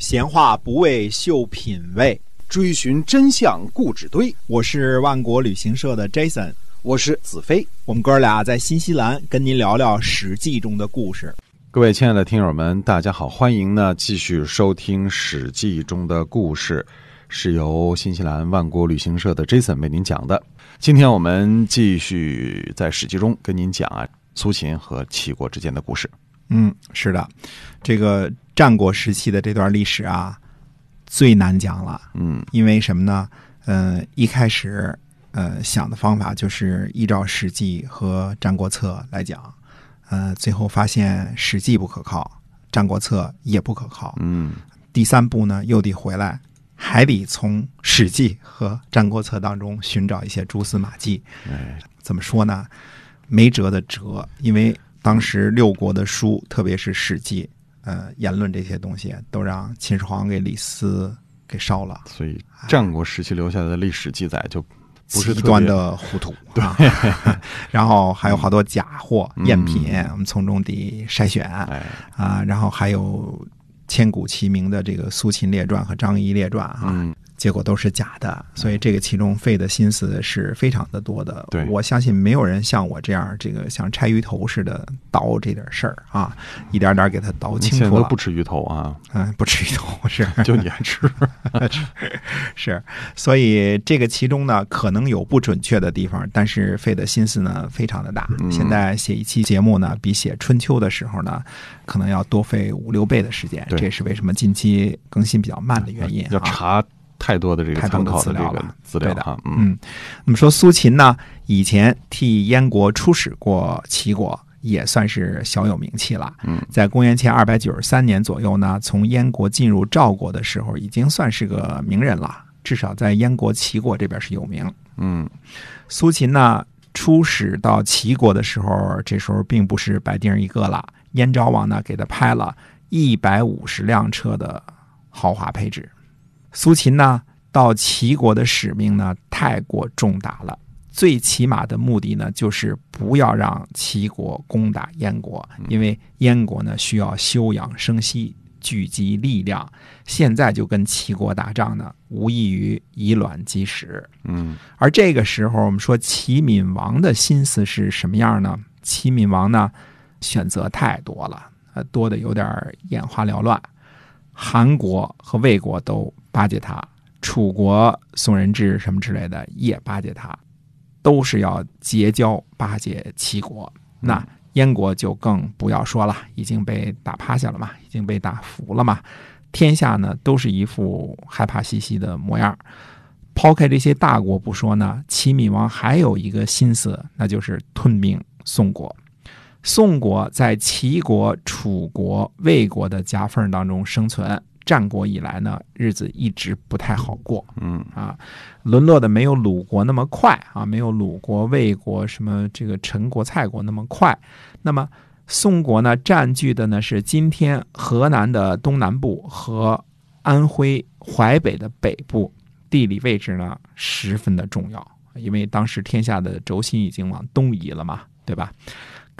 闲话不为秀品味，追寻真相故纸堆。我是万国旅行社的 Jason，我是子飞。我们哥俩在新西兰跟您聊聊《史记》中的故事。各位亲爱的听友们，大家好，欢迎呢继续收听《史记》中的故事，是由新西兰万国旅行社的 Jason 为您讲的。今天我们继续在《史记》中跟您讲啊苏秦和齐国之间的故事。嗯，是的，这个战国时期的这段历史啊，最难讲了。嗯，因为什么呢？呃，一开始呃想的方法就是依照《史记》和《战国策》来讲，呃，最后发现《史记》不可靠，《战国策》也不可靠。嗯，第三步呢，又得回来，还得从《史记》和《战国策》当中寻找一些蛛丝马迹。哎，怎么说呢？没辙的辙，因为当时六国的书，特别是《史记》，呃，言论这些东西，都让秦始皇给李斯给烧了，所以战国时期留下来的历史记载就不是极特别端的糊涂。啊、然后还有好多假货、嗯。赝品，我们从中得筛选。哎，啊。然后还有千古齐名的这个《苏秦列传》和《张仪列传》啊，嗯，结果都是假的，所以这个其中费的心思是非常的多的。对我相信没有人像我这样，这个像拆鱼头似的倒这点事儿啊，一点点给它倒清楚了现在不。吃鱼头啊，嗯，不吃鱼头是 就你爱吃。是，所以这个其中呢，可能有不准确的地方，但是费的心思呢非常的大。嗯现在写一期节目呢，比写春秋的时候呢，可能要多费五六倍的时间。对这也是为什么近期更新比较慢的原因啊。要查太多的这个参考的这个资料了对的。嗯，那么说苏秦呢，以前替燕国出使过齐国，也算是小有名气了。嗯，在公元前二百九十三年左右呢，从燕国进入赵国的时候，已经算是个名人了，至少在燕国、齐国这边是有名。嗯。苏秦呢，出使到齐国的时候，这时候并不是白丁一个了，燕昭王呢给他派了一百五十辆车的豪华配置。苏秦呢，到齐国的使命呢太过重大了，最起码的目的呢就是不要让齐国攻打燕国，因为燕国呢需要休养生息。聚集力量，现在就跟齐国打仗呢，无异于以卵击石。嗯而这个时候，我们说齐闵王的心思是什么样呢？齐闵王呢，选择太多了，多的有点眼花缭乱。韩国和魏国都巴结他，楚国、宋人质什么之类的也巴结他，都是要结交巴结齐国。那燕国就更不要说了，已经被打趴下了嘛，已经被打服了嘛。天下呢都是一副害怕兮兮的模样。抛开这些大国不说呢，齐闵王还有一个心思，那就是吞并宋国。宋国在齐国、楚国、魏国的夹缝当中生存，战国以来呢，日子一直不太好过嗯啊，沦落的没有鲁国那么快啊，没有鲁国、魏国什么这个陈国、蔡国那么快。那么宋国呢，占据的呢是今天河南的东南部和安徽淮北的北部，地理位置呢十分的重要，因为当时天下的轴心已经往东移了嘛，对吧？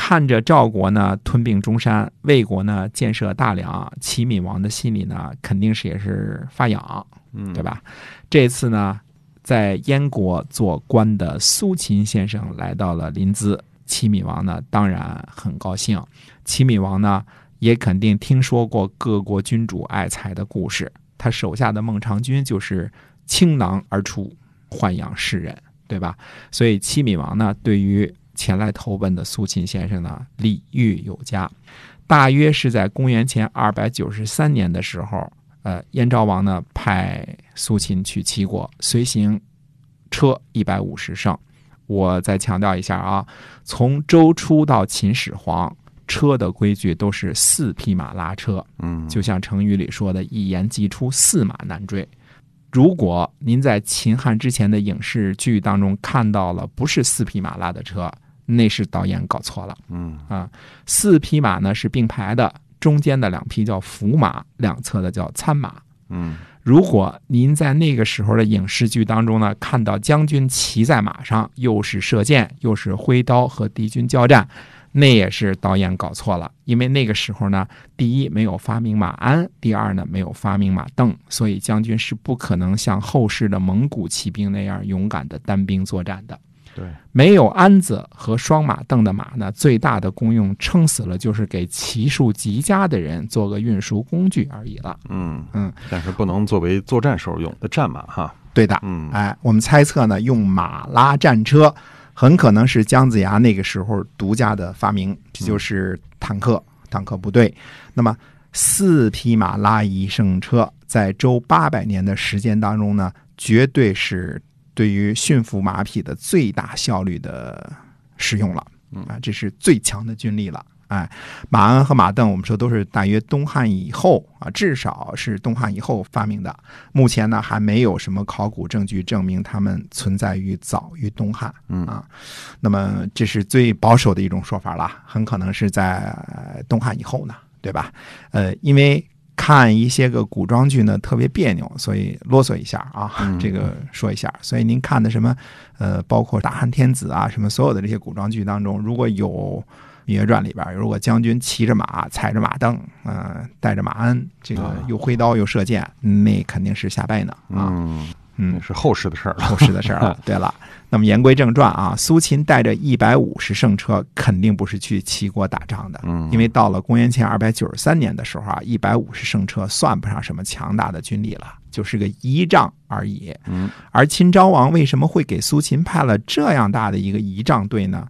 看着赵国呢吞并中山，魏国呢建设大梁，齐闵王的心里呢肯定是也是发痒，嗯，对？吧？这次呢，在燕国做官的苏秦先生来到了临淄，齐闵王呢当然很高兴。齐闵王呢也肯定听说过各国君主爱才的故事，他手下的孟尝君就是倾囊而出，豢养世人，对吧？所以齐闵王呢对于前来投奔的苏秦先生呢礼遇有加。大约是在公元前二百九十三年的时候，呃，燕昭王呢派苏秦去齐国，随行车一百五十乘。我再强调一下啊，从周初到秦始皇，车的规矩都是四匹马拉车，嗯，就像成语里说的“一言既出，驷马难追”。如果您在秦汉之前的影视剧当中看到了不是四匹马拉的车，那是导演搞错了。嗯啊，四匹马呢是并排的，中间的两匹叫伏马，两侧的叫参马。嗯如果您在那个时候的影视剧当中呢，看到将军骑在马上，又是射箭，又是挥刀和敌军交战，那也是导演搞错了，因为那个时候呢，第一没有发明马鞍，第二呢没有发明马镫，所以将军是不可能像后世的蒙古骑兵那样勇敢的单兵作战的。对，没有鞍子和双马镫的马呢，最大的功用撑死了就是给骑术极佳的人做个运输工具而已了。嗯嗯，但是不能作为作战时候用的战马哈。对的，嗯哎，我们猜测呢，用马拉战车，很可能是姜子牙那个时候独家的发明，这就是坦克、坦克部队。那么四匹马拉一胜车，在周八百年的时间当中呢，绝对是对于驯服马匹的最大效率的使用了。啊，这是最强的军力了。哎，马鞍和马镫，我们说都是大约东汉以后啊，至少是东汉以后发明的。目前呢，还没有什么考古证据证明它们存在于早于东汉。嗯啊，那么这是最保守的一种说法了，很可能是在呃东汉以后呢，对吧？呃，因为看一些个古装剧呢特别别扭，所以啰嗦一下啊，嗯这个说一下。所以您看的什么呃，包括大汉天子啊，什么所有的这些古装剧当中，如果有。《芈月传》里边，如果将军骑着马，踩着马镫，呃，带着马鞍，这个啊又挥刀又射箭，那肯定是下拜呢啊。嗯，嗯，是后世的事儿了。后世的事儿了。对了，那么言归正传啊，苏秦带着一百五十胜车，肯定不是去齐国打仗的，嗯，因为到了公元前二百九十三年的时候啊，一百五十胜车算不上什么强大的军力了，就是个仪仗而已。嗯而秦昭王为什么会给苏秦派了这样大的一个仪仗队呢？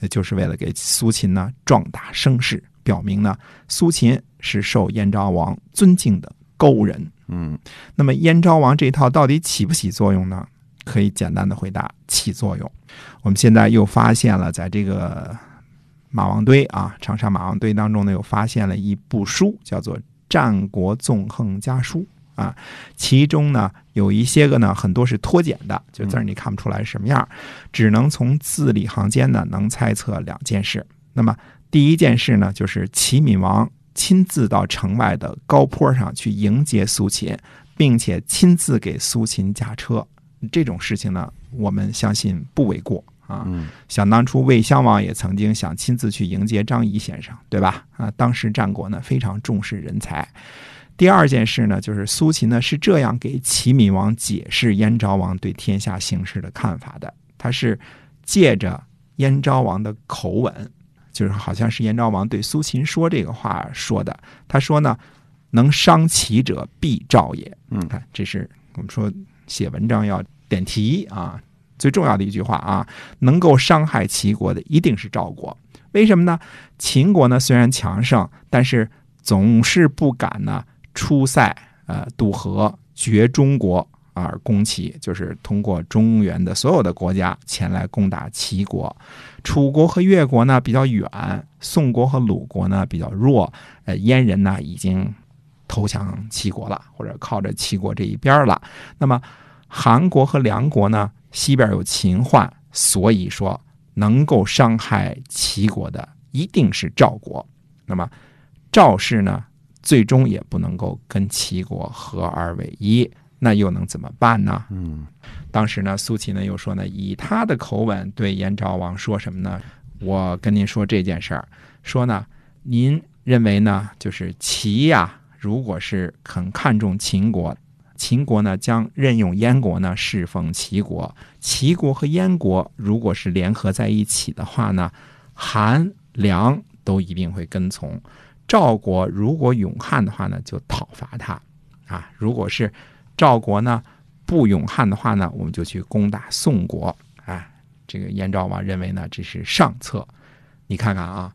呃就是为了给苏秦呢壮大声势，表明呢苏秦是受燕昭王尊敬的勾人。嗯那么燕昭王这一套到底起不起作用呢？可以简单的回答，起作用。我们现在又发现了，在这个马王堆啊，长沙马王堆当中呢，又发现了一部书，叫做《战国纵横家书》啊。其中呢，有一些个呢，很多是脱简的，就字儿你看不出来什么样，只能从字里行间呢，能猜测两件事。那么第一件事呢，就是齐闵王亲自到城外的高坡上去迎接苏秦，并且亲自给苏秦驾车。这种事情呢，我们相信不为过啊。嗯想当初魏襄王也曾经想亲自去迎接张仪先生，对吧？啊，当时战国呢非常重视人才。第二件事呢，就是苏秦呢是这样给齐闵王解释燕昭王对天下形势的看法的，他是借着燕昭王的口吻，就是好像是燕昭王对苏秦说这个话说的。他说呢，能伤齐者必赵也。嗯看，这是我们说写文章要点题啊，最重要的一句话啊，能够伤害齐国的一定是赵国。为什么呢？秦国呢虽然强盛，但是总是不敢呢出塞呃渡河绝中国而攻齐，就是通过中原的所有的国家前来攻打齐国。楚国和越国呢比较远，宋国和鲁国呢比较弱，呃，燕人呢已经投降齐国了，或者靠着齐国这一边了。那么韩国和梁国呢，西边有秦患，所以说能够伤害齐国的一定是赵国。那么赵氏呢，最终也不能够跟齐国合二为一，那又能怎么办呢？嗯当时呢，苏秦呢又说呢，以他的口吻对燕昭王说什么呢？我跟您说这件事儿，说呢，您认为呢，就是齐呀、如果是很看重秦国，秦国呢将任用燕国呢侍奉齐国，齐国和燕国如果是联合在一起的话呢，韩、梁都一定会跟从。赵国如果勇悍的话呢，就讨伐他，啊，如果是赵国呢不勇悍的话呢，我们就去攻打宋国。啊，这个燕昭王认为呢，这是上策。你看看啊，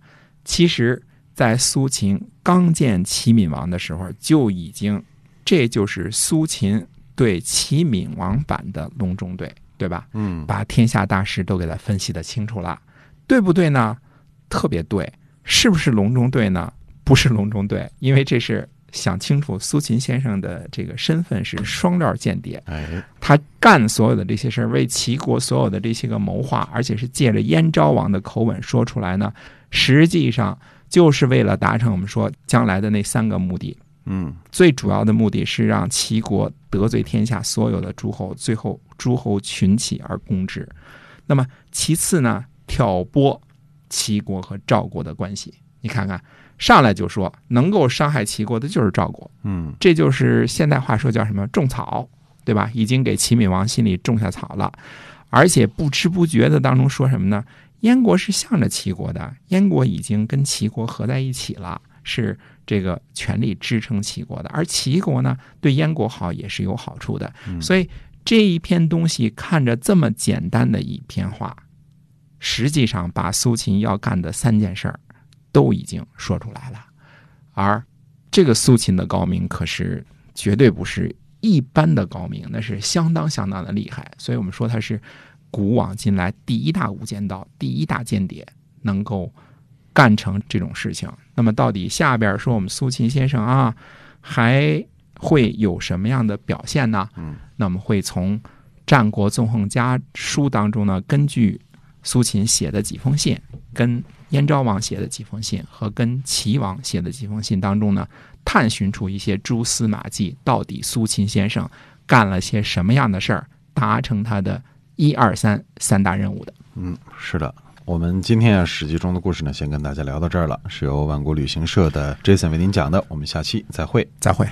其实，在苏秦刚见齐闵王的时候，就已经，这就是苏秦对齐闵王版的隆中对，对吧？嗯把天下大事都给他分析的清楚了，对不对呢？特别对，是不是隆中对呢？不是隆中对，因为这是想清楚苏秦先生的这个身份是双料间谍，哎他干所有的这些事儿，为齐国所有的这些个谋划，而且是借着燕昭王的口吻说出来呢，实际上就是为了达成我们说将来的那三个目的。嗯最主要的目的是让齐国得罪天下所有的诸侯，最后诸侯群起而攻之。那么其次呢，挑拨齐国和赵国的关系。你看看，上来就说能够伤害齐国的就是赵国，嗯。这就是现代话说叫什么种草，对吧？已经给齐闵王心里种下草了，而且不知不觉的当中说什么呢？燕国是向着齐国的，燕国已经跟齐国合在一起了，是这个权力支撑齐国的，而齐国呢对燕国好也是有好处的，所以这一篇东西看着这么简单的一篇话，实际上把苏秦要干的三件事儿都已经说出来了，而这个苏秦的高明可是绝对不是一般的高明，那是相当相当的厉害。所以我们说他是古往今来第一大无间道、第一大间谍，能够干成这种事情。那么到底下边说我们苏秦先生啊，还会有什么样的表现呢？嗯，那么会从《战国纵横家》书当中呢，根据苏秦写的几封信，跟燕昭王写的几封信和跟齐王写的几封信当中呢，探寻出一些蛛丝马迹，到底苏秦先生干了些什么样的事儿，达成他的一二三三大任务的。嗯，是的。我们今天啊《史记》中的故事呢，先跟大家聊到这儿了，是由万国旅行社的 Jason 为您讲的。我们下期再会。再会。